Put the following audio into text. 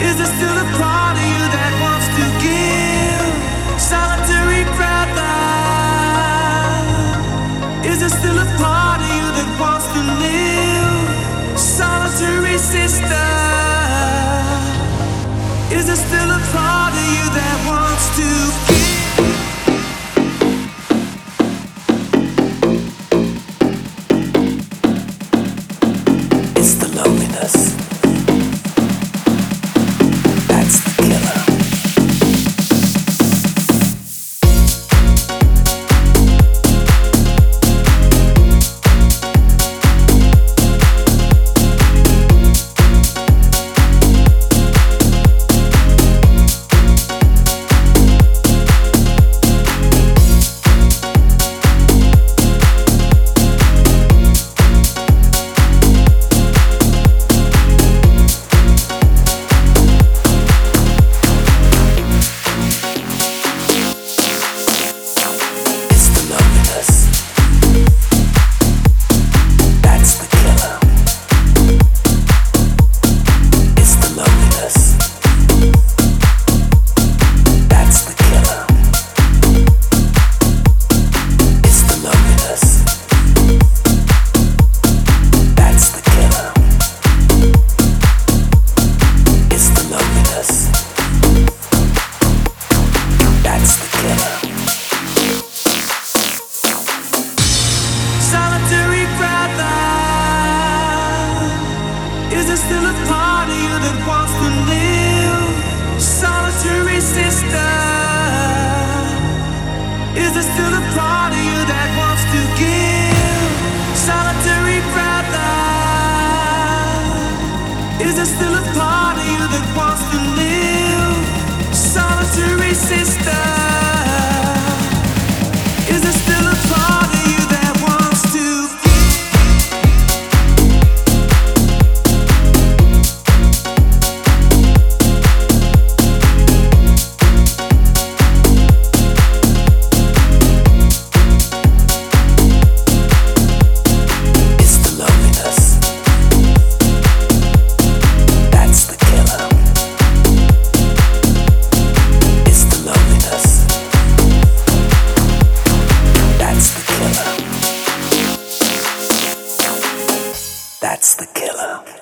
Is it still a problem? the part of you that wants to live. Solitary sister. That's the killer.